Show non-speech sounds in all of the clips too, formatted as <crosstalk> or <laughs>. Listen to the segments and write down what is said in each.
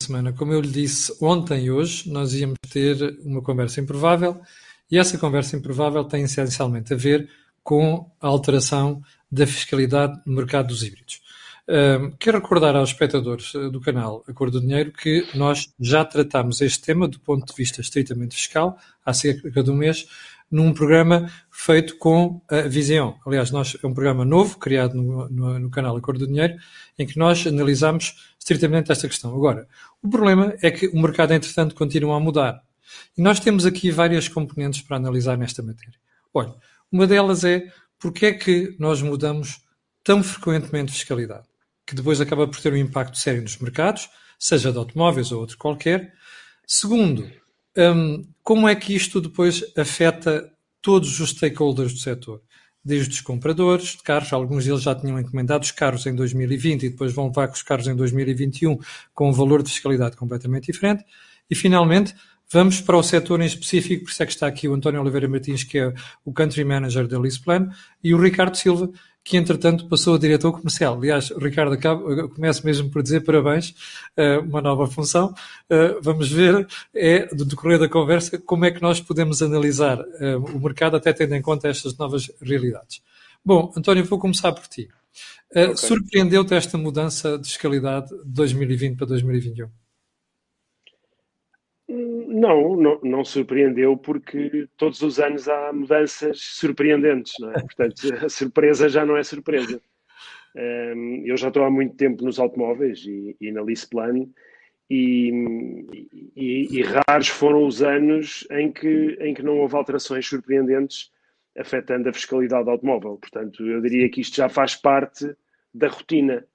semana. Como eu lhe disse ontem e hoje, nós íamos ter uma conversa improvável e essa conversa improvável tem essencialmente a ver com a alteração da fiscalidade no mercado dos híbridos. Um, quero recordar aos espectadores eh, do canal A Cor do Dinheiro que nós já tratámos este tema do ponto de vista estritamente fiscal há cerca de um mês num programa feito com a Vision. Aliás, nós, é um programa novo, criado no, no, no canal A Cor do Dinheiro, em que nós analisamos estritamente esta questão. Agora, o problema é que o mercado, entretanto, continua a mudar. E nós temos aqui várias componentes para analisar nesta matéria. Olha, uma delas é porque é que nós mudamos tão frequentemente fiscalidade, que depois acaba por ter um impacto sério nos mercados, seja de automóveis ou outro qualquer. Segundo, um, como é que isto depois afeta todos os stakeholders do setor? Desde os compradores de carros, alguns deles já tinham encomendado os carros em 2020 e depois vão levar com os carros em 2021 com um valor de fiscalidade completamente diferente. E finalmente, Vamos para o setor em específico, por isso é que está aqui o António Oliveira Martins, que é o Country Manager da Lisplan, e o Ricardo Silva, que entretanto passou a diretor comercial. Aliás, Ricardo, acabo, começo mesmo por dizer parabéns, uh, uma nova função. Uh, vamos ver, é, do decorrer da conversa, como é que nós podemos analisar uh, o mercado, até tendo em conta estas novas realidades. Bom, António, vou começar por ti. Okay. Surpreendeu-te esta mudança de escalidade de 2020 para 2021? Não, não, não, surpreendeu porque todos os anos há mudanças surpreendentes, não é? Portanto, <laughs> a surpresa já não é surpresa. Um, eu já estou há muito tempo nos automóveis e, e na Lisplan e, e, e, raros foram os anos em que, em que não houve alterações surpreendentes afetando a fiscalidade do automóvel. Portanto, eu diria que isto já faz parte da rotina.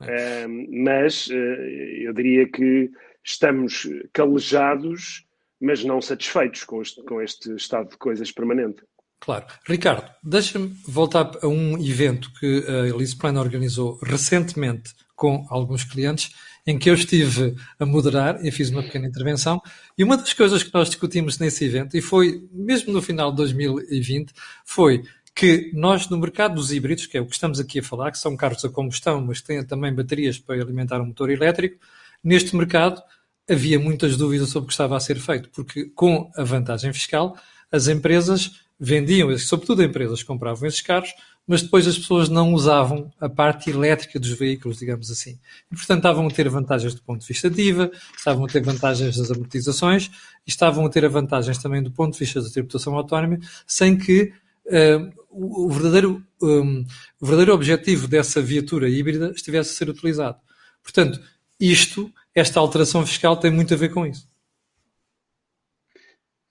Um, mas uh, eu diria que estamos calejados, mas não satisfeitos com este, com este estado de coisas permanente. Claro. Ricardo, deixa-me voltar a um evento que a Elise Plan organizou recentemente com alguns clientes, em que eu estive a moderar e fiz uma pequena intervenção. E uma das coisas que nós discutimos nesse evento, e foi mesmo no final de 2020, foi que nós, no mercado dos híbridos, que é o que estamos aqui a falar, que são carros a combustão, mas que têm também baterias para alimentar um motor elétrico, neste mercado havia muitas dúvidas sobre o que estava a ser feito, porque com a vantagem fiscal, as empresas vendiam, sobretudo empresas compravam esses carros, mas depois as pessoas não usavam a parte elétrica dos veículos, digamos assim. E, portanto, estavam a ter vantagens do ponto de vista de IVA, estavam a ter vantagens das amortizações e estavam a ter vantagens também do ponto de vista da tributação autónoma, sem que uh, o, verdadeiro, um, o verdadeiro objetivo dessa viatura híbrida estivesse a ser utilizado. Portanto, isto, esta alteração fiscal tem muito a ver com isso.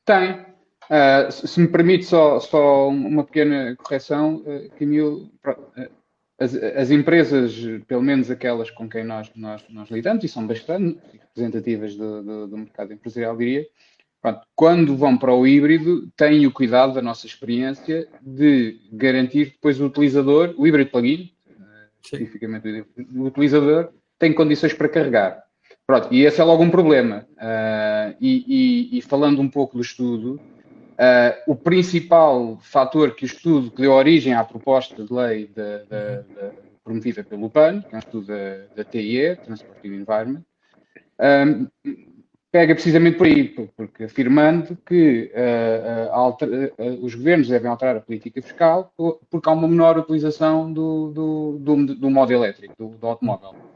Tem. Uh, se me permite só, só uma pequena correção, uh, Camilo, uh, as, as, empresas, pelo menos aquelas com quem nós, nós, nós lidamos, e são bastante representativas do, do, do mercado empresarial, diria, pronto, quando vão para o híbrido, têm o cuidado da nossa experiência de garantir depois o utilizador, o híbrido plug-in, especificamente o utilizador, tem condições para carregar. Pronto, e esse é logo um problema. Uh, e, e, e, falando um pouco do estudo, uh, o principal fator que o estudo que deu origem à proposta de lei de, de, de, promovida pelo PAN, que é um estudo da, da TIE, Transportive Environment, um, pega precisamente por aí, porque afirmando que uh, alter, os governos devem alterar a política fiscal porque há uma menor utilização do, do, do, do modo elétrico, do, do automóvel.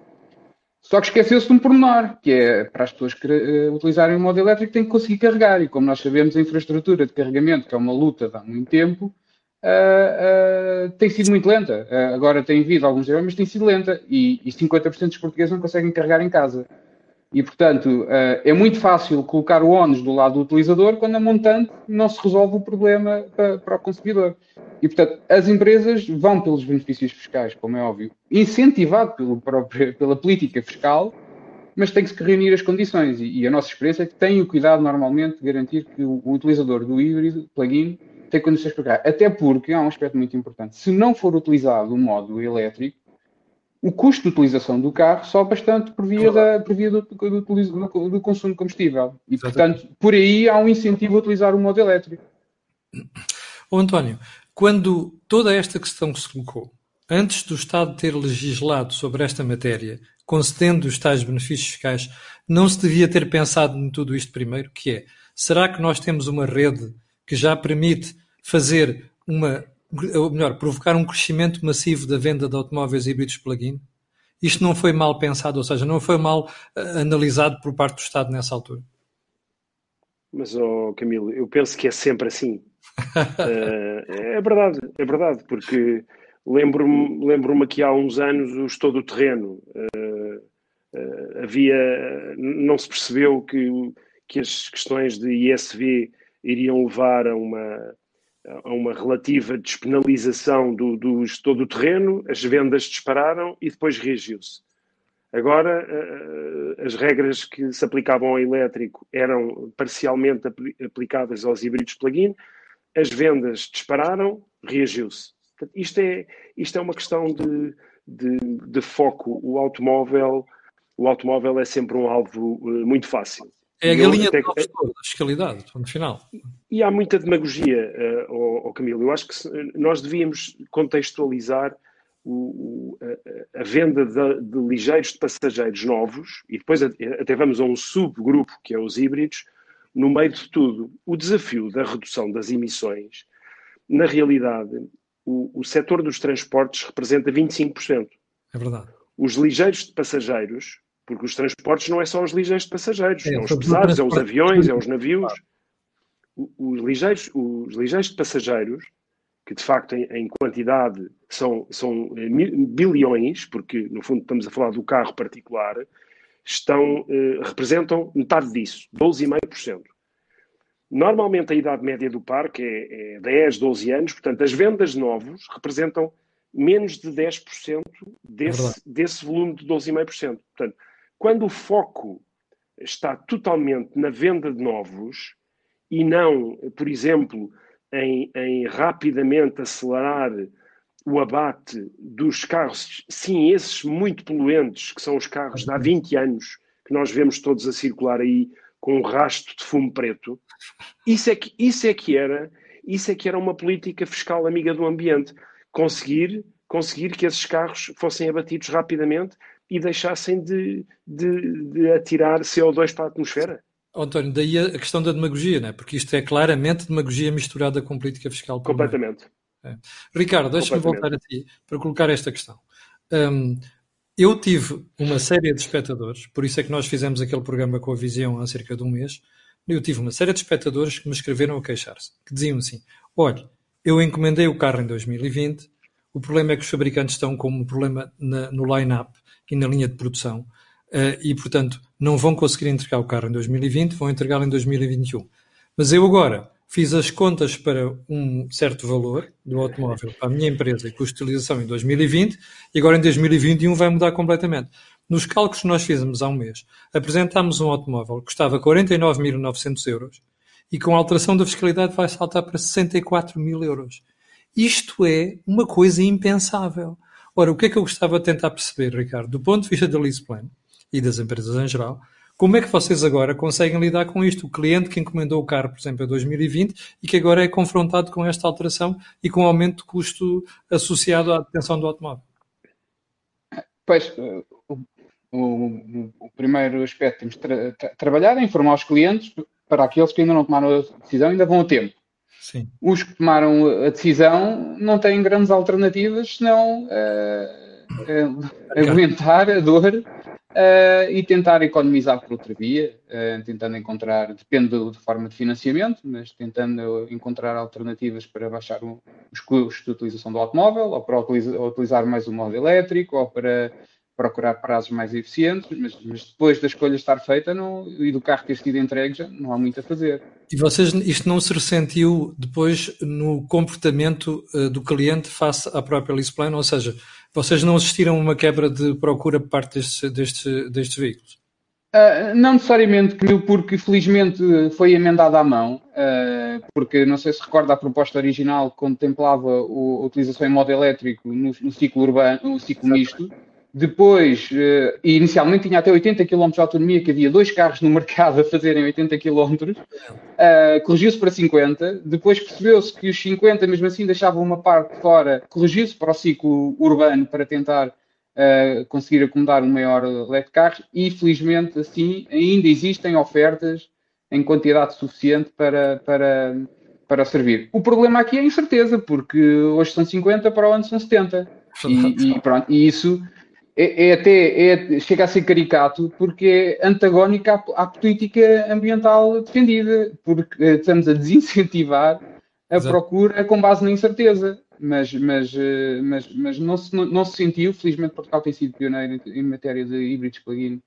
Só que esqueceu-se de um pormenor, que é para as pessoas que uh, utilizarem o modo elétrico têm que conseguir carregar. E como nós sabemos, a infraestrutura de carregamento, que é uma luta há muito tempo, uh, uh, tem sido muito lenta. agora tem havido alguns erros, mas tem sido lenta. E, e 50% dos portugueses não conseguem carregar em casa. E, portanto, é muito fácil colocar o ónus do lado do utilizador quando a montante não se resolve o problema para, para o consumidor. E, portanto, as empresas vão pelos benefícios fiscais, como é óbvio, incentivado pelo próprio, pela política fiscal, mas tem que se reunir as condições. E, e, a nossa experiência é que tem o cuidado, normalmente, de garantir que o, o utilizador do híbrido, plug-in, tem condições para carregar. Até porque há um aspecto muito importante. Se não for utilizado o modo elétrico, o custo de utilização do carro sobe bastante por via, da, por via do, do, do, do, consumo de combustível. E, portanto, por aí há um incentivo a utilizar o modo elétrico. Ô António, quando toda esta questão se colocou, antes do Estado ter legislado sobre esta matéria, concedendo os tais benefícios fiscais, não se devia ter pensado em tudo isto primeiro, que é, será que nós temos uma rede que já permite fazer uma, ou melhor, provocar um crescimento massivo da venda de automóveis híbridos plug-in? Isto não foi mal pensado, ou seja, não foi mal uh, analisado por parte do Estado nessa altura? Mas, oh, Camilo, eu penso que é sempre assim. Uh, é verdade, é verdade, porque lembro-me lembro que há uns anos o estou do terreno uh, uh, havia, não se percebeu que, que as questões de ISV iriam levar a uma, a uma relativa despenalização do, do gestor do terreno, as vendas dispararam e depois reagiu-se. Agora, as regras que se aplicavam ao elétrico eram parcialmente aplicadas aos híbridos plug-in, as vendas dispararam, reagiu-se. Isto é, isto é uma questão de, de, de, foco. O automóvel, o automóvel é sempre um alvo eh, muito fácil. É a galinha até... da fiscalidade, no final. E há muita demagogia, uh, oh, oh Camilo. Eu acho que nós devíamos contextualizar o, a, a, venda de, de, ligeiros de passageiros novos, e depois até vamos a um subgrupo, que é os híbridos, no meio de tudo. O desafio da redução das emissões, na realidade, o, o setor dos transportes representa 25%. É verdade. Os ligeiros de passageiros, porque os transportes não é só os ligeiros de passageiros, é, são os pesados, é os aviões, é os navios. Os ligeiros, os ligeiros de passageiros que de facto em, em quantidade são, são eh, bilhões, porque no fundo estamos a falar do carro particular, estão, eh, representam metade disso, 12,5%. Normalmente a idade média do parque é, é 10, 12 anos, portanto as vendas novos representam menos de 10% desse, é desse volume de 12,5%. Portanto, quando o foco está totalmente na venda de novos e não, por exemplo, em, em rapidamente acelerar o abate dos carros, sim, esses muito poluentes, que são os carros de há 20 anos, que nós vemos todos a circular aí com um rastro de fumo preto, isso é que, isso é que era isso é que era uma política fiscal amiga do ambiente. Conseguir, conseguir que esses carros fossem abatidos rapidamente e deixassem de, de, de atirar CO2 para a atmosfera. António, daí a questão da demagogia, né? porque isto é claramente demagogia misturada com política fiscal. Completamente. É. Ricardo, deixa-me voltar a ti para colocar esta questão. Um, eu tive uma série de espectadores, por isso é que nós fizemos aquele programa com a Visão há cerca de um mês. Eu tive uma série de espectadores que me escreveram a queixar-se, que diziam assim: olha, eu encomendei o carro em 2020, o problema é que os fabricantes estão com um problema na, no line-up e na linha de produção uh, e, portanto, não vão conseguir entregar o carro em 2020, vão entregá-lo em 2021. Mas eu agora fiz as contas para um certo valor do automóvel para a minha empresa e custo de utilização em 2020 e agora em 2021 vai mudar completamente. Nos cálculos que nós fizemos há um mês, apresentámos um automóvel que custava 49.900 euros e com a alteração da fiscalidade vai saltar para 64 mil euros. Isto é uma coisa impensável. Ora, o que é que eu gostava de tentar perceber, Ricardo, do ponto de vista da lease plan, e das empresas em geral. Como é que vocês agora conseguem lidar com isto? O cliente que encomendou o carro, por exemplo, em 2020 e que agora é confrontado com esta alteração e com o aumento de custo associado à detenção do automóvel. Pois, o, o, o primeiro aspecto temos tra tra trabalhar é informar os clientes para aqueles que ainda não tomaram a decisão, ainda vão a tempo. Sim. Os que tomaram a decisão não têm grandes alternativas senão uh, aguentar a dor uh, e tentar economizar por outra via, uh, tentando encontrar, depende da forma de financiamento, mas tentando encontrar alternativas para baixar o, os custos de utilização do automóvel, ou para utilizar, ou utilizar mais o modo elétrico, ou para procurar prazos mais eficientes, mas, mas, depois da escolha estar feita não, e do carro ter sido entregue, já não há muito a fazer. E vocês, isto não se ressentiu depois no comportamento uh, do cliente face à própria lease plan, ou seja, vocês não assistiram a uma quebra de procura por parte destes, destes, destes veículos? Uh, não necessariamente, porque felizmente foi emendada à mão, uh, porque não sei se recorda a proposta original contemplava o, a utilização em modo elétrico no, no ciclo urbano, no ciclo misto. Depois, uh, inicialmente tinha até 80 km de autonomia, que havia dois carros no <laughs> mercado a fazerem 80 km, uh, corrigiu-se para 50. Depois percebeu-se que os 50, mesmo assim, deixavam uma parte fora, corrigiu-se para o ciclo urbano para tentar uh, conseguir acomodar um maior leque de carros e, felizmente, assim, ainda existem ofertas em quantidade suficiente para, para, para servir. O problema aqui é a incerteza, porque hoje são 50, para o ano são 70. E, e, pronto, e isso é, é até é, chega a ser caricato porque é antagónico à, à, política ambiental defendida, porque eh, estamos a desincentivar a Exato. procura com base na incerteza. Mas, mas, eh, mas, mas não, se, não, não se sentiu, felizmente Portugal tem sido pioneiro em, em matéria de híbridos plug-in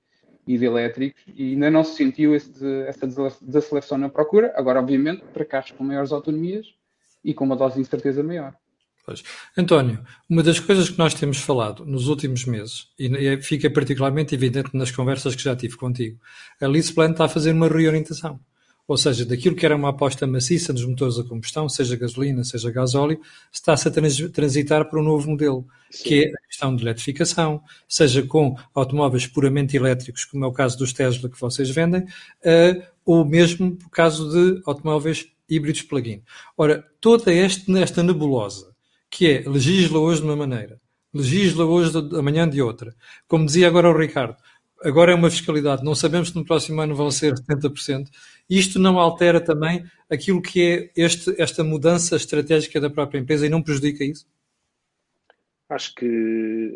e de elétricos e ainda não se sentiu esse, essa desaceleração na procura. Agora, obviamente, para carros com maiores autonomias e com uma dose de incerteza maior. Pois. António, uma das coisas que nós temos falado nos últimos meses, e fica particularmente evidente nas conversas que já tive contigo, a LeasePlan está a fazer uma reorientação. Ou seja, daquilo que era uma aposta maciça nos motores a combustão, seja gasolina, seja gasóleo, está-se a trans transitar para um novo modelo, Sim. que é a questão de eletrificação, seja com automóveis puramente elétricos, como é o caso dos Tesla que vocês vendem, uh, ou mesmo o caso de automóveis híbridos plug-in. Ora, toda esta, esta nebulosa que é legisla hoje de uma maneira, legisla hoje de, amanhã de outra. Como dizia agora o Ricardo, agora é uma fiscalidade, não sabemos se no próximo ano vão ser 70%. Isto não altera também aquilo que é este, esta mudança estratégica da própria empresa e não prejudica isso? Acho que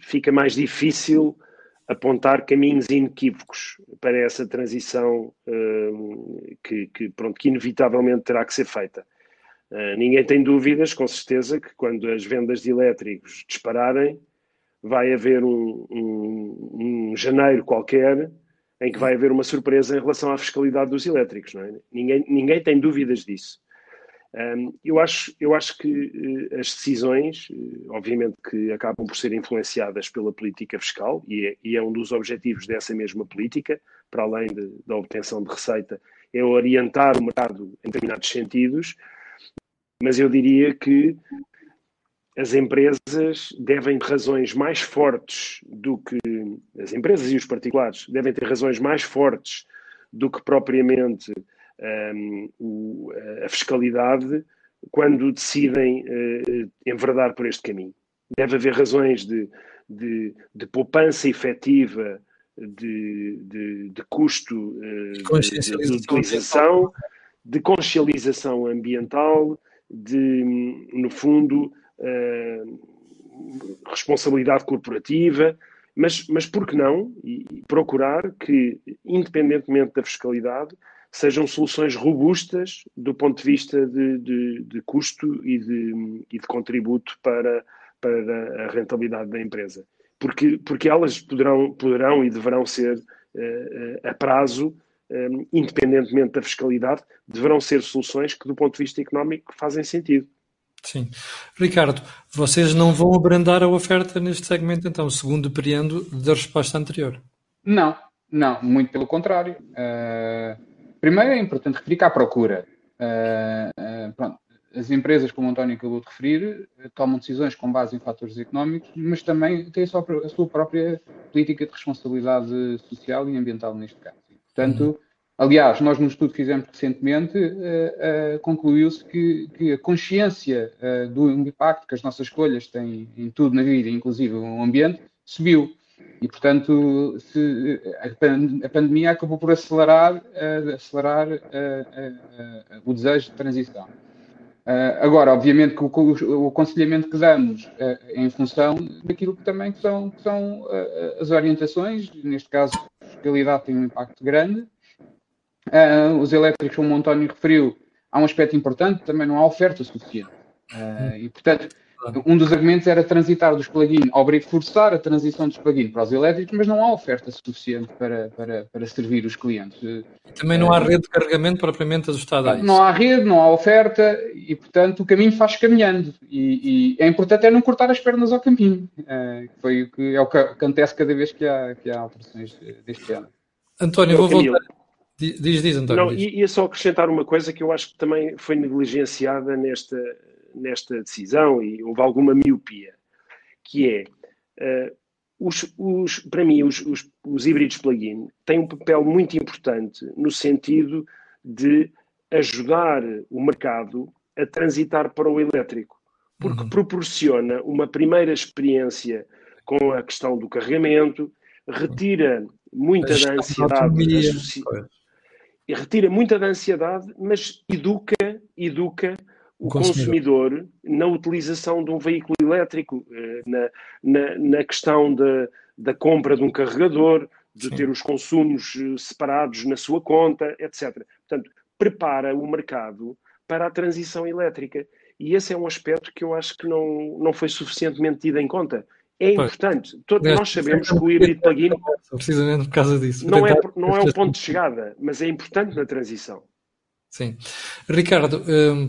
fica mais difícil apontar caminhos inequívocos para essa transição hum, que, que, pronto, que inevitavelmente terá que ser feita. Uh, ninguém tem dúvidas, com certeza, que quando as vendas de elétricos dispararem, vai haver um, um, um, janeiro qualquer em que vai haver uma surpresa em relação à fiscalidade dos elétricos. É? Ninguém, ninguém tem dúvidas disso. Um, eu, acho, eu acho que uh, as decisões, uh, obviamente que acabam por ser influenciadas pela política fiscal, e é, e é um dos objetivos dessa mesma política, para além de, da obtenção de receita, é orientar o mercado em determinados sentidos, mas eu diria que as empresas devem ter razões mais fortes do que as empresas e os particulares devem ter razões mais fortes do que propriamente um, o, a fiscalidade quando decidem uh, enverdar por este caminho. Deve haver razões de, de, de poupança efetiva, de, de, de custo uh, de, utilização, de consciencialização ambiental, de, no fundo, uh, responsabilidade corporativa, mas, mas por que não e, procurar que, independentemente da fiscalidade, sejam soluções robustas do ponto de vista de, de, de custo e de, e de contributo para, para a rentabilidade da empresa. Porque, porque elas poderão, poderão e deverão ser uh, a prazo um, independentemente da fiscalidade, deverão ser soluções que, do ponto de vista económico, fazem sentido. Sim. Ricardo, vocês não vão abrandar a oferta neste segmento, então, segundo depreendo da resposta anterior? Não, não, muito pelo contrário. Uh, primeiro é importante referir que há procura. Uh, uh, pronto, as empresas, como o António acabou de referir, tomam decisões com base em fatores económicos, mas também têm a sua, a sua própria política de responsabilidade social e ambiental neste caso. Portanto, uhum. aliás, nós no estudo que fizemos recentemente, uh, uh, concluiu-se que, que, a consciência uh, do impacto que as nossas escolhas têm em tudo na vida, inclusive o ambiente, subiu. E, portanto, se, a, pandemia acabou por acelerar, acelerar o desejo de transição. agora, obviamente que o, o, aconselhamento que damos é em função daquilo que também são, são as orientações, neste caso realidade tem um impacto grande. Uh, os elétricos, como o António referiu, há um aspecto importante, também não há oferta suficiente. Uh, e, portanto, um dos argumentos era transitar dos plug-in, forçar a transição dos plug-in para os elétricos, mas não há oferta suficiente para, para, para servir os clientes. Também não há rede de carregamento propriamente ajustada a isso. Não há rede, não há oferta e, portanto, o caminho faz caminhando. E, e é importante é não cortar as pernas ao caminho. É, foi o que, é o que acontece cada vez que há, que há alterações deste género. António, vou voltar. Diz, diz, António. Não, diz. Ia só acrescentar uma coisa que eu acho que também foi negligenciada nesta nesta decisão e houve alguma miopia, que é, uh, os, os, para mim, os, os, os híbridos plug-in têm um papel muito importante no sentido de ajudar o mercado a transitar para o elétrico. porque uhum. proporciona uma primeira experiência com a questão do carregamento, retira muita da ansiedade e retira muita da ansiedade, mas educa, educa o consumidor. consumidor. na utilização de um veículo elétrico, eh, na, na, na questão da, da compra de um carregador, de Sim. ter os consumos eh, separados na sua conta, etc. Portanto, prepara o mercado para a transição elétrica. E esse é um aspecto que eu acho que não, não foi suficientemente tido em conta. É importante. Todos nós sabemos que o híbrido plug-in. Precisamente por causa disso. Não é, não é o ponto de chegada, mas é importante na transição. Sim. Ricardo, um,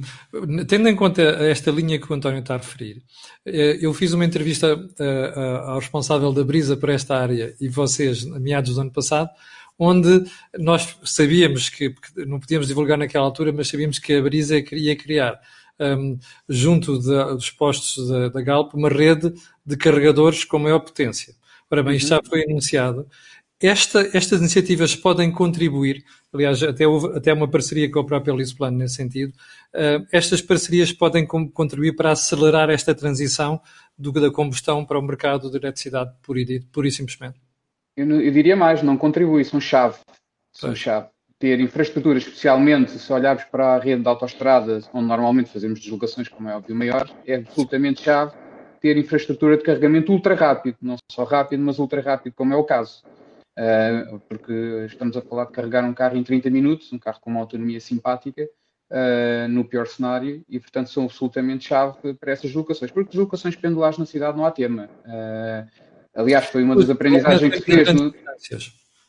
tendo em conta esta linha que o António está a referir, eh, eu fiz uma entrevista uh, ao responsável da Brisa para esta área e vocês, a meados do ano passado, onde nós sabíamos que, não podíamos divulgar naquela altura, mas sabíamos que a Brisa ia criar um, junto de, dos postos da, da, Galp, uma rede de carregadores com maior potência. Ora bem, isto já uhum. foi anunciado. Esta, estas iniciativas podem contribuir, aliás, até houve até uma parceria com a própria Lisplan nesse sentido, uh, estas parcerias podem contribuir para acelerar esta transição do, da combustão para o mercado de eletricidade pura e, pura e simplesmente. Eu, eu, diria mais, não contribui, são chave. São chave ter infraestrutura, especialmente se olharmos para a rede de autoestradas, onde normalmente fazemos deslocações, como é óbvio, maior, é absolutamente chave ter infraestrutura de carregamento ultra rápido, não só rápido, mas ultra rápido, como é o caso. Uh, porque estamos a falar de carregar um carro em 30 minutos, um carro com uma autonomia simpática, uh, no pior cenário, e portanto são absolutamente chave para essas deslocações, porque deslocações pendulares na cidade não há tema. Uh, aliás, foi uma das aprendizagens que se fez no,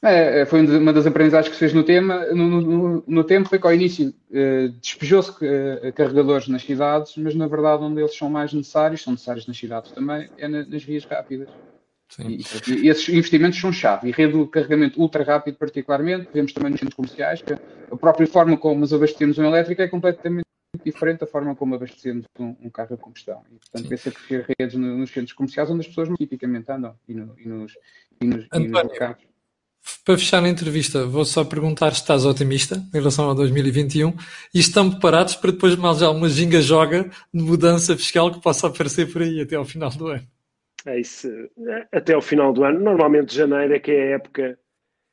é, é, foi uma das aprendizagens que se fez no tema, no, no, no tempo, foi que ao início despejou-se carregadores nas cidades, mas na verdade onde eles são mais necessários, são necessários nas cidades também, é na, nas vias rápidas. E, e, esses investimentos são chave. E rede de carregamento ultra rápido, particularmente, vemos também nos centros comerciais, que a própria forma como nos abastecemos um elétrico é completamente diferente da forma como abastecemos um, um carro a combustão. E, portanto, vê-se a crescer redes no, nos centros comerciais onde as pessoas tipicamente andam e, no, e nos, e nos, António, e nos. Para fechar a entrevista, vou só perguntar se estás otimista em relação a 2021 e estão preparados para depois mais alguma ginga-joga de mudança fiscal que possa aparecer por aí até ao final do ano. É isso. Até ao final do ano. Normalmente janeiro é que é a época.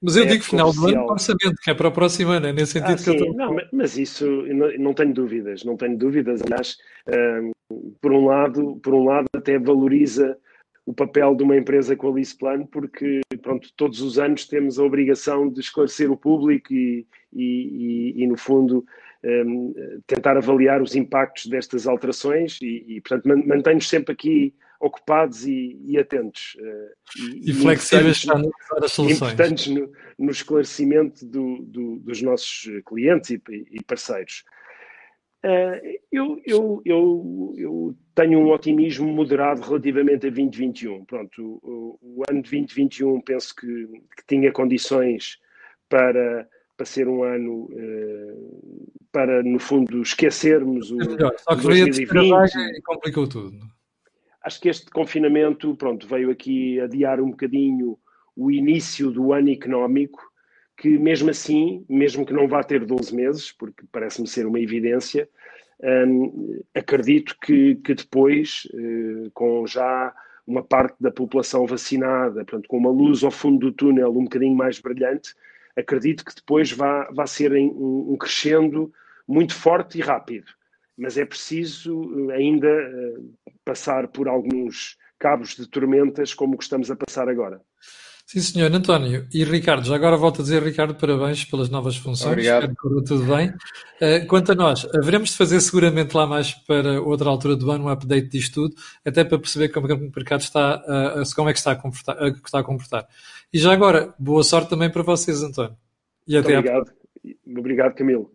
Mas eu digo final oficial. do ano orçamento, que é para o próximo ano, é nesse sentido ah, que sim. eu estou. Não, mas isso não, não tenho dúvidas, não tenho dúvidas. Aliás, um, por um lado, por um lado até valoriza o papel de uma empresa com a Lisplan, porque pronto, todos os anos temos a obrigação de esclarecer o público e, e, e, e no fundo, um, tentar avaliar os impactos destas alterações e, e portanto, mantém-nos sempre aqui ocupados e, atentos. Uh, e, flexíveis para as soluções. Importantes no, no esclarecimento do, do, dos nossos clientes e, parceiros. Uh, eu, eu, eu, eu, tenho um otimismo moderado relativamente a 2021. Pronto, o, o ano de 2021 penso que, que, tinha condições para, para ser um ano uh, para, no fundo, esquecermos o, é melhor, só que 2020. E complicou tudo. Acho que este confinamento pronto, veio aqui adiar um bocadinho o início do ano económico que mesmo assim, mesmo que não vá ter 12 meses, porque parece-me ser uma evidência, um, acredito que, que depois, uh, com já uma parte da população vacinada, portanto, com uma luz ao fundo do túnel um bocadinho mais brilhante, acredito que depois vá, vá ser um crescendo muito forte e rápido. Mas é preciso eh, ainda uh, passar por alguns cabos de tormentas como o que estamos a passar agora. Sim, senhor António. E Ricardo, já agora volto a dizer, Ricardo, parabéns pelas novas funções. Obrigado. Espero que corra tudo bem. Uh, quanto a nós, haveremos de fazer seguramente lá mais para outra altura do ano um update disto tudo, até para perceber como é que o mercado está, como é que está a, comportar, está a comportar. E já agora, boa sorte também para vocês, António. E Muito até obrigado. A... Obrigado, Camilo.